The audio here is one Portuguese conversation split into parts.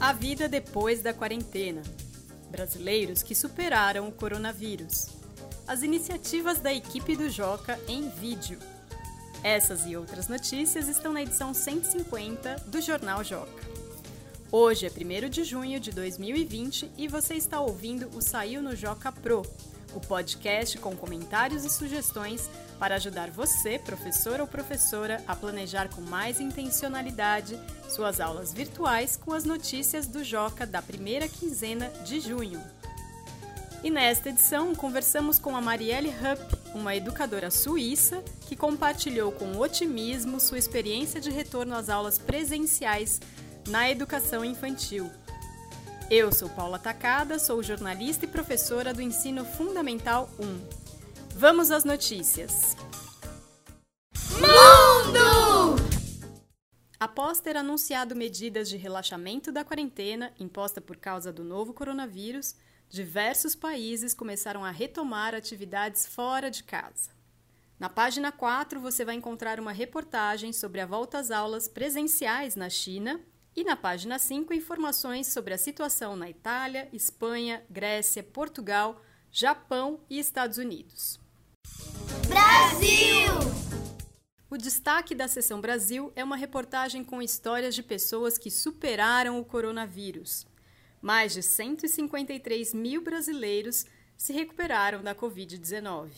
A vida depois da quarentena. Brasileiros que superaram o coronavírus. As iniciativas da equipe do Joca em vídeo. Essas e outras notícias estão na edição 150 do Jornal Joca. Hoje é 1 de junho de 2020 e você está ouvindo o Saiu no Joca Pro, o podcast com comentários e sugestões para ajudar você, professor ou professora, a planejar com mais intencionalidade suas aulas virtuais com as notícias do Joca da primeira quinzena de junho. E nesta edição conversamos com a Marielle Hupp, uma educadora suíça que compartilhou com otimismo sua experiência de retorno às aulas presenciais na educação infantil. Eu sou Paula Tacada, sou jornalista e professora do Ensino Fundamental 1. Vamos às notícias. Mundo! Após ter anunciado medidas de relaxamento da quarentena imposta por causa do novo coronavírus, diversos países começaram a retomar atividades fora de casa. Na página 4 você vai encontrar uma reportagem sobre a volta às aulas presenciais na China e na página 5 informações sobre a situação na Itália, Espanha, Grécia, Portugal, Japão e Estados Unidos. Brasil! O destaque da Seção Brasil é uma reportagem com histórias de pessoas que superaram o coronavírus. Mais de 153 mil brasileiros se recuperaram da Covid-19.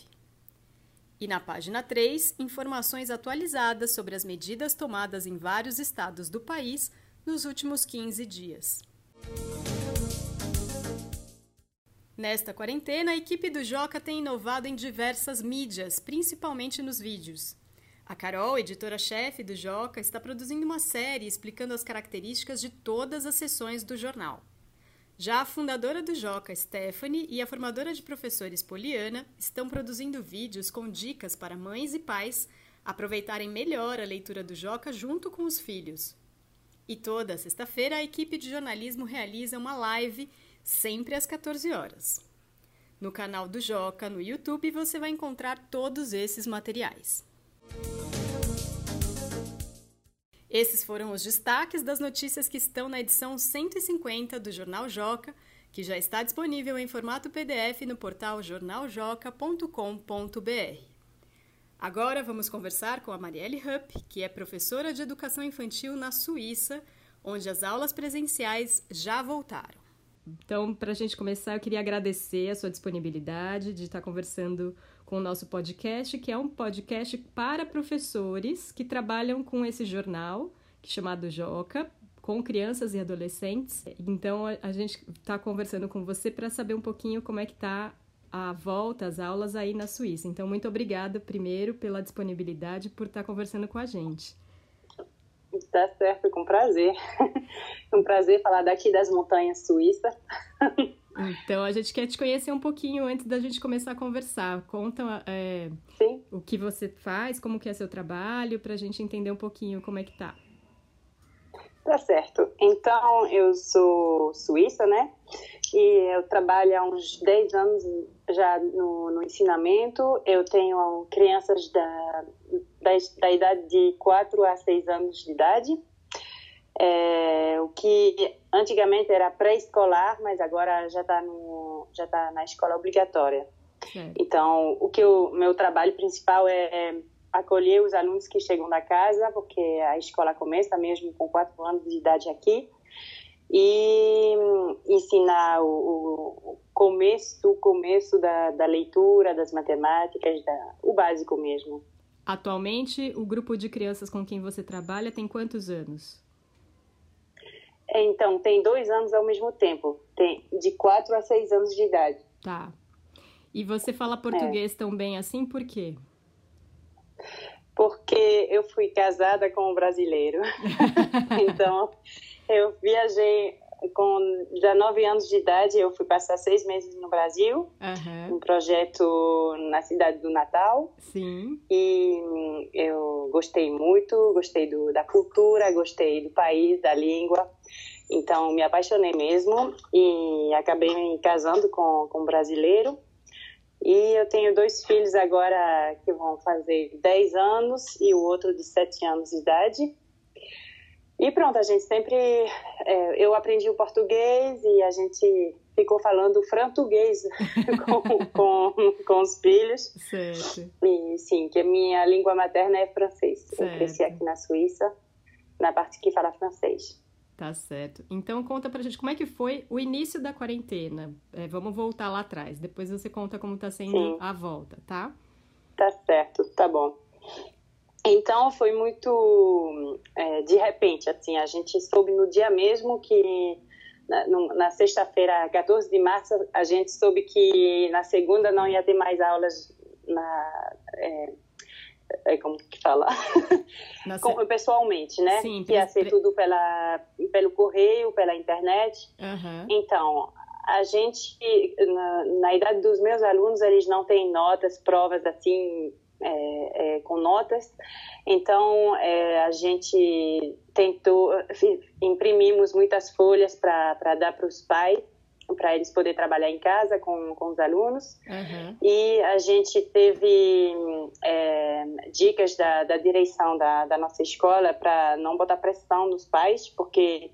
E na página 3, informações atualizadas sobre as medidas tomadas em vários estados do país nos últimos 15 dias. Nesta quarentena, a equipe do Joca tem inovado em diversas mídias, principalmente nos vídeos. A Carol, editora-chefe do Joca, está produzindo uma série explicando as características de todas as sessões do jornal. Já a fundadora do Joca, Stephanie, e a formadora de professores, Poliana, estão produzindo vídeos com dicas para mães e pais aproveitarem melhor a leitura do Joca junto com os filhos. E toda sexta-feira a equipe de jornalismo realiza uma live sempre às 14 horas. No canal do Joca, no YouTube, você vai encontrar todos esses materiais. Esses foram os destaques das notícias que estão na edição 150 do Jornal Joca, que já está disponível em formato PDF no portal jornaljoca.com.br. Agora vamos conversar com a Marielle Hupp, que é professora de educação infantil na Suíça, onde as aulas presenciais já voltaram. Então, para a gente começar, eu queria agradecer a sua disponibilidade de estar conversando com o nosso podcast, que é um podcast para professores que trabalham com esse jornal, é chamado Joca, com crianças e adolescentes. Então, a gente está conversando com você para saber um pouquinho como é que está a volta às aulas aí na Suíça. Então, muito obrigada, primeiro, pela disponibilidade, por estar conversando com a gente. Tá certo, com prazer. um prazer falar daqui das montanhas suíças. Então, a gente quer te conhecer um pouquinho antes da gente começar a conversar. Conta é, o que você faz, como que é seu trabalho, para a gente entender um pouquinho como é que tá. Tá certo. Então, eu sou suíça, né? E eu trabalho há uns 10 anos já no, no ensinamento. Eu tenho crianças da, da, da, idade de 4 a 6 anos de idade. É, o que antigamente era pré-escolar, mas agora já está já tá na escola obrigatória. Então, o que o meu trabalho principal é, é acolher os alunos que chegam da casa, porque a escola começa mesmo com 4 anos de idade aqui e ensinar o, o começo, o começo da, da, leitura, das matemáticas, da, o básico mesmo. Atualmente, o grupo de crianças com quem você trabalha tem quantos anos? Então, tem dois anos ao mesmo tempo, tem de quatro a seis anos de idade. Tá. E você fala português é. tão bem assim, por quê? Porque eu fui casada com um brasileiro. então, eu viajei com 19 anos de idade, eu fui passar seis meses no Brasil, uhum. um projeto na cidade do Natal. Sim. E eu gostei muito, gostei do, da cultura, gostei do país, da língua. Então, me apaixonei mesmo e acabei me casando com, com um brasileiro. E eu tenho dois filhos agora que vão fazer 10 anos e o outro de 7 anos de idade. E pronto, a gente sempre. É, eu aprendi o português e a gente ficou falando frantuguês com, com, com os filhos. Certo. E sim, que a minha língua materna é francês. Certo. Eu cresci aqui na Suíça, na parte que fala francês. Tá certo. Então conta pra gente como é que foi o início da quarentena. É, vamos voltar lá atrás. Depois você conta como tá sendo sim. a volta, tá? Tá certo, tá bom. Então foi muito é, de repente, assim, a gente soube no dia mesmo que na, na sexta-feira, 14 de março, a gente soube que na segunda não ia ter mais aulas na é, é como que fala se... pessoalmente, né? Sim, que ia ser tudo pela pelo correio, pela internet. Uhum. Então a gente na, na, idade dos meus alunos eles não têm notas, provas assim é, é, com notas. Então, é, a gente tentou, imprimimos muitas folhas para dar para os pais, para eles poderem trabalhar em casa com, com os alunos. Uhum. E a gente teve é, dicas da, da direção da, da nossa escola para não botar pressão nos pais, porque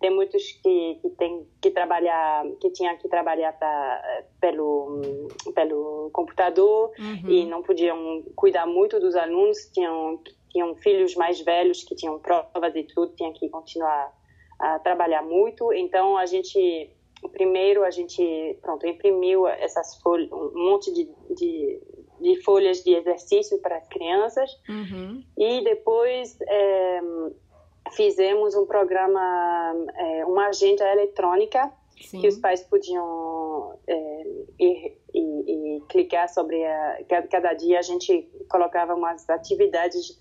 tem muitos que, que tem que trabalhar que tinha que trabalhar pra, pelo pelo computador uhum. e não podiam cuidar muito dos alunos tinham tinham filhos mais velhos que tinham provas e tudo tinha que continuar a trabalhar muito então a gente primeiro a gente pronto imprimiu essas folhas um monte de, de, de folhas de exercício para as crianças uhum. e depois é, fizemos um programa, é, uma agenda eletrônica Sim. que os pais podiam é, ir, ir, ir, clicar sobre a, cada dia a gente colocava umas atividades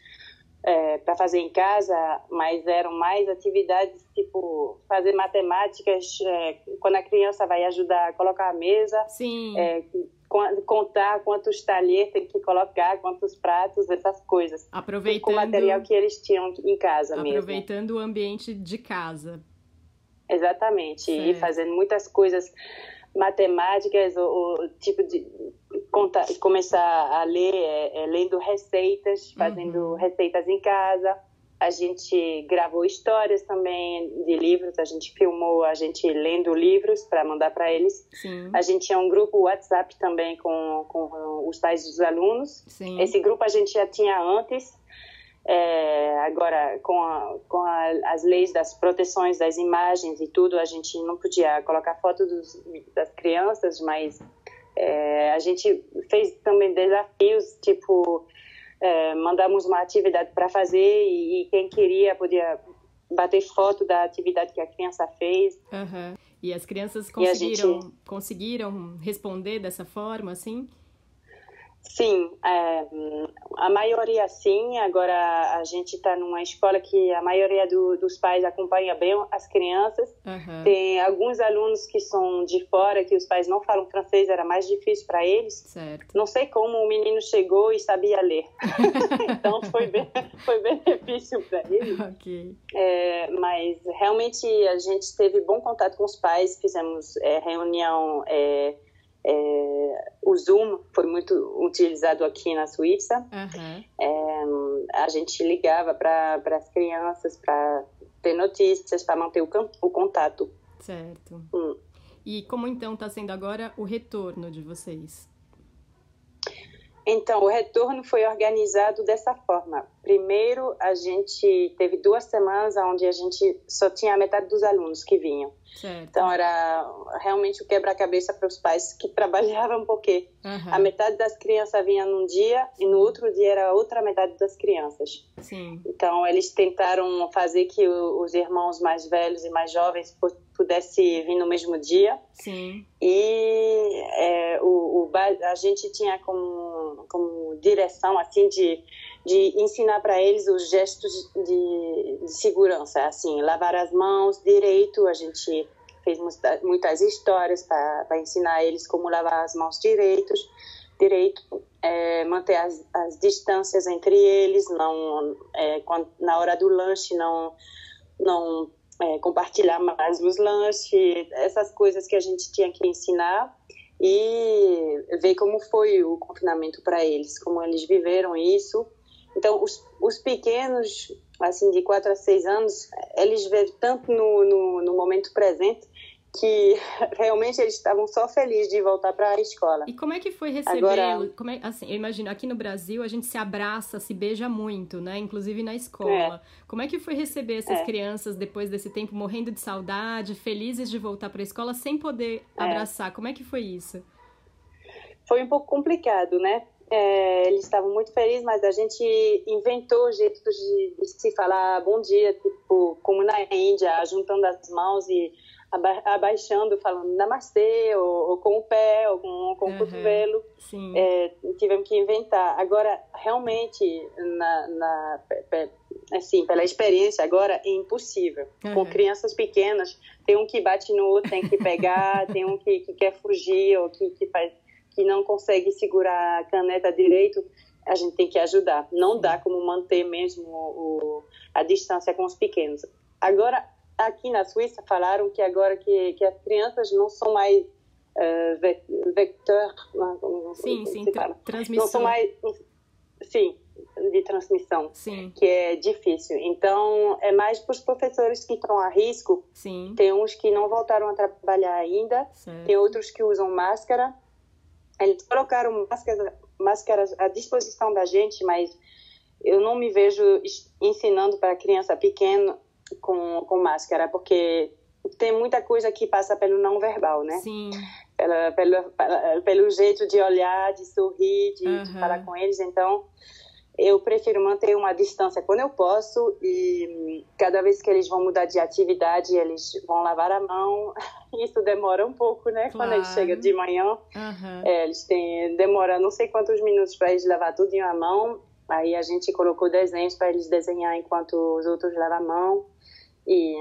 é, para fazer em casa, mas eram mais atividades tipo fazer matemáticas é, quando a criança vai ajudar a colocar a mesa, Sim. É, contar quantos talheres tem que colocar, quantos pratos, essas coisas. Aproveitando com o material que eles tinham em casa aproveitando mesmo. Aproveitando o ambiente de casa. Exatamente, certo. e fazendo muitas coisas matemáticas, o, tipo de conta, começar a ler, é, é, lendo receitas, fazendo uhum. receitas em casa a gente gravou histórias também de livros, a gente filmou a gente lendo livros para mandar para eles. Sim. A gente tinha um grupo WhatsApp também com, com os pais dos alunos. Sim. Esse grupo a gente já tinha antes. É, agora, com, a, com a, as leis das proteções das imagens e tudo, a gente não podia colocar foto dos, das crianças, mas é, a gente fez também desafios, tipo é, mandamos uma atividade para fazer e, e, quem queria podia bater foto da atividade que a criança fez. Uhum. E as crianças conseguiram, gente... conseguiram responder dessa forma, assim? Sim, é, a maioria sim. Agora a gente está numa escola que a maioria do, dos pais acompanha bem as crianças. Uhum. Tem alguns alunos que são de fora, que os pais não falam francês, era mais difícil para eles. Certo. Não sei como o menino chegou e sabia ler. então foi bem, foi bem difícil para ele. Okay. É, mas realmente a gente teve bom contato com os pais, fizemos é, reunião. É, o Zoom foi muito utilizado aqui na Suíça. Uhum. É, a gente ligava para as crianças para ter notícias, para manter o, o, contato. Certo. Hum. E como então está sendo agora o retorno de vocês? Então, o retorno foi organizado dessa forma. Primeiro, a gente teve duas semanas onde a gente só tinha a metade dos alunos que vinham. Certo. Então, era realmente o quebra-cabeça para os pais que trabalhavam, porque uhum. a metade das crianças vinha num dia e no outro dia era a outra metade das crianças. Sim. Então, eles tentaram fazer que os irmãos mais velhos e mais jovens pudessem vir no mesmo dia. Sim. E é, o, o, a gente tinha como, como direção, assim, de, de ensinar para eles os gestos de, de, segurança, assim, lavar as mãos direito, a gente fez muitas histórias para ensinar eles como lavar as mãos direitos, direito, é, manter as, as distâncias entre eles, não é, quando, na hora do lanche não não é, compartilhar mais os lanches, essas coisas que a gente tinha que ensinar e ver como foi o confinamento para eles, como eles viveram isso. Então, os, os pequenos, assim, de 4 a 6 anos, eles vivem tanto no, no, no momento presente que realmente eles estavam só felizes de voltar para a escola. E como é que foi recebê-lo? Agora... É, assim, eu imagino, aqui no Brasil a gente se abraça, se beija muito, né? Inclusive na escola. É. Como é que foi receber essas é. crianças depois desse tempo morrendo de saudade, felizes de voltar para a escola sem poder é. abraçar? Como é que foi isso? Foi um pouco complicado, né? É, eles estavam muito felizes, mas a gente inventou jeitos de, de se falar bom dia, tipo, como na Índia, juntando as mãos e aba abaixando, falando namastê, ou, ou, com o pé, ou com, com uhum, o cotovelo. É, tivemos que inventar. Agora, realmente, na, na, assim, pela experiência, agora é impossível. Uhum. Com crianças pequenas, tem um que bate no outro, tem que pegar, tem um que, que quer fugir, ou que, que, faz, que não consegue segurar a caneta direito a gente tem que ajudar. Não dá como manter mesmo o, a distância com os pequenos. Agora, aqui na Suíça falaram que agora que, que as crianças não são mais uh, vector, sim, sim, tra transmissão. Não são mais, sim, de transmissão, sim. que é difícil. Então, é mais para os professores que estão a risco. Sim. Tem uns que não voltaram a trabalhar ainda, certo. tem outros que usam máscara. Eles colocaram máscaras, máscaras à disposição da gente, mas eu não me vejo ensinando para criança pequena com, com máscara, porque tem muita coisa que passa pelo não verbal, né? Sim. Pela, pelo, pelo jeito de olhar, de sorrir, de, uhum. de, falar com eles. Então, eu prefiro manter uma distância quando eu posso e cada vez que eles vão mudar de atividade, eles vão lavar a mão. Isso demora um pouco, né? Claro. Quando eles chegam de manhã, uhum. é, eles têm demora não sei quantos minutos para eles lavar tudo em a mão. Aí a gente colocou desenhos para eles desenhar enquanto os outros lavam a mão. E,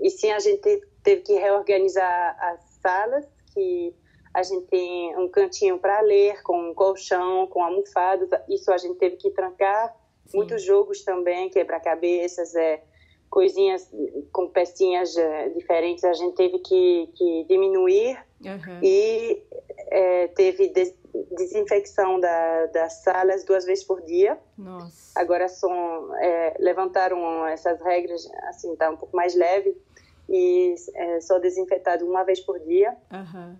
e sim, a gente teve que reorganizar as salas, que a gente tem um cantinho para ler, com um colchão, com almofadas, isso a gente teve que trancar. Sim. Muitos jogos também, quebra-cabeças, é, coisinhas com pecinhas é, diferentes, a gente teve que, que diminuir. Uhum. E é, teve desinfecção da, das salas duas vezes por dia. Nossa. Agora são, é, levantaram essas regras, assim, tá um pouco mais leve e é, só desinfetado uma vez por dia. Uhum.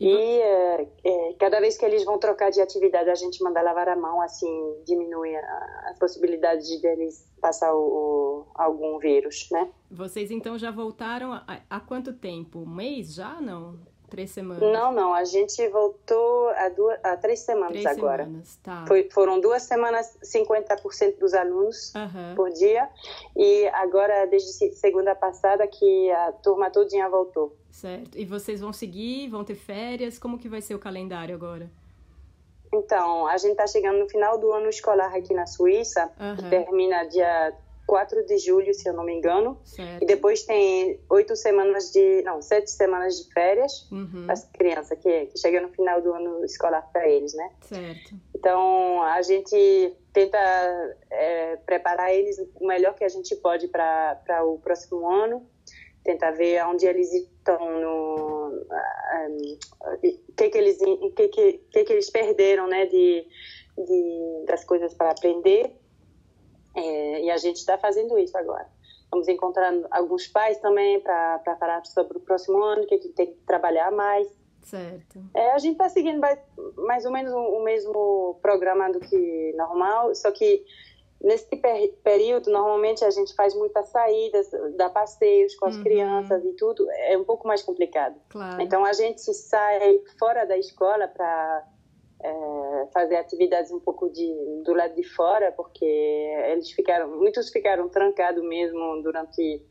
E é, é, cada vez que eles vão trocar de atividade, a gente manda lavar a mão, assim, diminui a, as possibilidades de eles passar o, o, algum vírus, né? Vocês então já voltaram há, há quanto tempo? Um mês já, não? Três semanas? Não, não. A gente voltou há, duas, há três semanas três agora. Semanas, tá. Foi, foram duas semanas, 50% dos alunos uhum. por dia. E agora, desde segunda passada, que a turma todinha voltou. Certo. E vocês vão seguir? Vão ter férias? Como que vai ser o calendário agora? Então, a gente está chegando no final do ano escolar aqui na Suíça, uhum. que termina dia 4 de julho, se eu não me engano. Certo. E depois tem oito semanas de. Não, sete semanas de férias uhum. para as crianças, que, que chega no final do ano escolar para eles, né? Certo. Então, a gente tenta é, preparar eles o melhor que a gente pode para o próximo ano. Tentar ver onde eles estão no. O que, que, eles, que, que, que, que eles perderam, né? De, de, das coisas para aprender é, e a gente está fazendo isso agora. Estamos encontrando alguns pais também para falar sobre o próximo ano, que a gente tem que trabalhar mais. Certo. É, a gente está seguindo mais, mais ou menos o, o, mesmo programa do que normal, só que nesse per período, normalmente a gente faz muitas saídas, dá passeios com as uhum. crianças e tudo, é um pouco mais complicado. Claro. Então a gente sai fora da escola para é, fazer atividades um pouco de, do lado de fora, porque eles ficaram, muitos ficaram trancados mesmo durante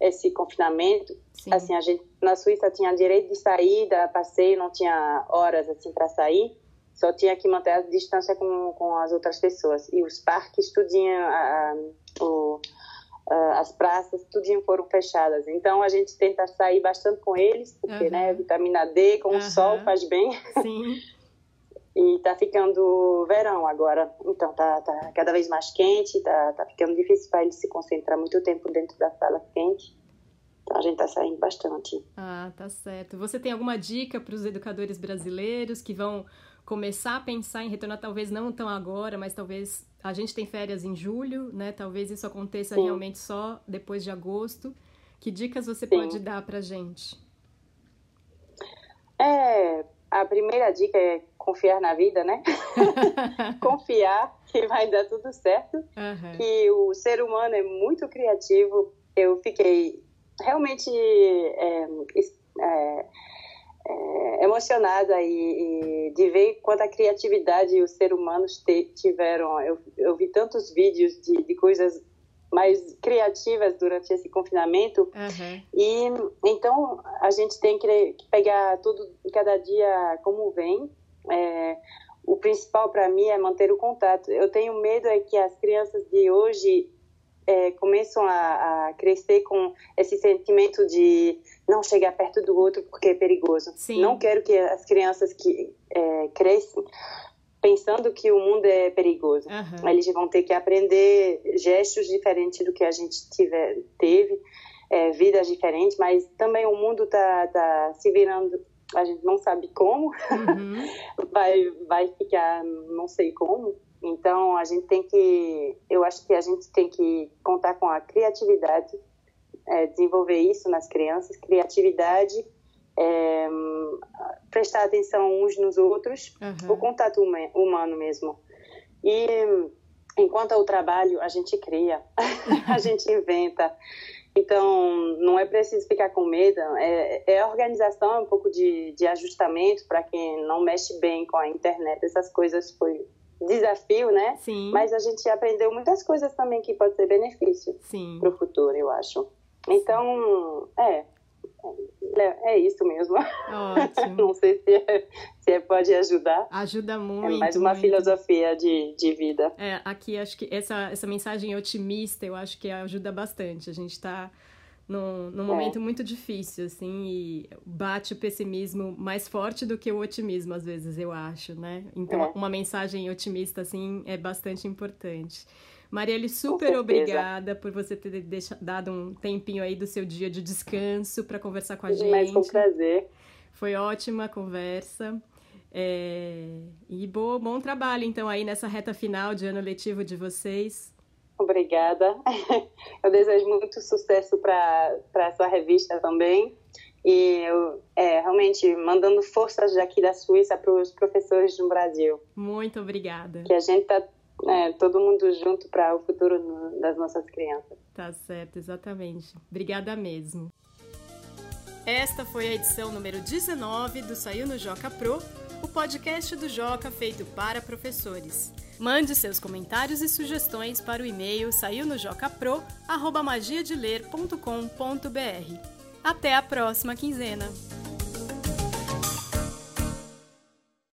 esse confinamento. Sim. Assim, a gente na Suíça tinha direito de sair da passeio, não tinha horas assim para sair, só tinha que manter a distância com, com as outras pessoas. E os parques, tudinho, a, a, o, a, as praças, tudinho foram fechadas. Então a gente tenta sair bastante com eles, porque, uhum. né, vitamina D com uhum. o sol faz bem. Sim. E tá ficando verão agora, então tá, tá cada vez mais quente, tá, tá ficando difícil para ele se concentrar muito tempo dentro da sala quente. Então a gente tá saindo bastante. Ah, tá certo. Você tem alguma dica para os educadores brasileiros que vão começar a pensar em retornar, talvez não tão agora, mas talvez a gente tem férias em julho, né? Talvez isso aconteça Sim. realmente só depois de agosto. Que dicas você Sim. pode dar para gente? É, a primeira dica é confiar na vida, né? confiar que vai dar tudo certo, uhum. que o ser humano é muito criativo. Eu fiquei realmente é, é, é, emocionada e, e, de ver quanta criatividade os seres humanos te, tiveram. Eu, eu, vi tantos vídeos de, de, coisas mais criativas durante esse confinamento uhum. e então a gente tem que pegar tudo cada dia como vem. É, o principal para mim é manter o contato. Eu tenho medo é que as crianças de hoje é, começam a, a, crescer com esse sentimento de não chegar perto do outro porque é perigoso. Sim. Não quero que as crianças que é, crescem pensando que o mundo é perigoso. Uhum. Eles vão ter que aprender gestos diferentes do que a gente tiver, teve, é, vidas diferentes, mas também o mundo está tá se virando a gente não sabe como, uhum. vai, vai ficar não sei como. Então a gente tem que, eu acho que a gente tem que contar com a criatividade, é, desenvolver isso nas crianças, criatividade, é, prestar atenção uns nos outros, uhum. o contato humano mesmo. E enquanto o trabalho a gente cria, a gente inventa. Então, não é preciso ficar com medo, é, é organização, é um pouco de, de ajustamento para quem não mexe bem com a internet. Essas coisas foi desafio, né? Sim. Mas a gente aprendeu muitas coisas também que pode ser benefício para o futuro, eu acho. Então, é, é, é isso mesmo. Ótimo. Não sei se, é, se é, pode ajudar. Ajuda muito. É mais uma muito. filosofia de, de vida. É, aqui acho que essa, essa mensagem otimista eu acho que ajuda bastante. A gente está num, num momento muito difícil, assim, e bate o pessimismo mais forte do que o otimismo, às vezes, eu acho, né? Então, uma mensagem otimista, assim, é bastante importante. Marielle, super obrigada por você ter dado um tempinho aí do seu dia de descanso para conversar com a gente. Mas com prazer. Foi ótima a conversa. É... E boa, bom trabalho, então, aí nessa reta final de ano letivo de vocês. Obrigada. Eu desejo muito sucesso para a sua revista também. E eu, é, realmente, mandando forças daqui da Suíça para os professores no Brasil. Muito obrigada. Que a gente está é, todo mundo junto para o futuro das nossas crianças. Tá certo, exatamente. Obrigada mesmo. Esta foi a edição número 19 do Saiu no Joca Pro, o podcast do Joca feito para professores. Mande seus comentários e sugestões para o e-mail saiunojocapro@magiadeler.com.br. Até a próxima quinzena.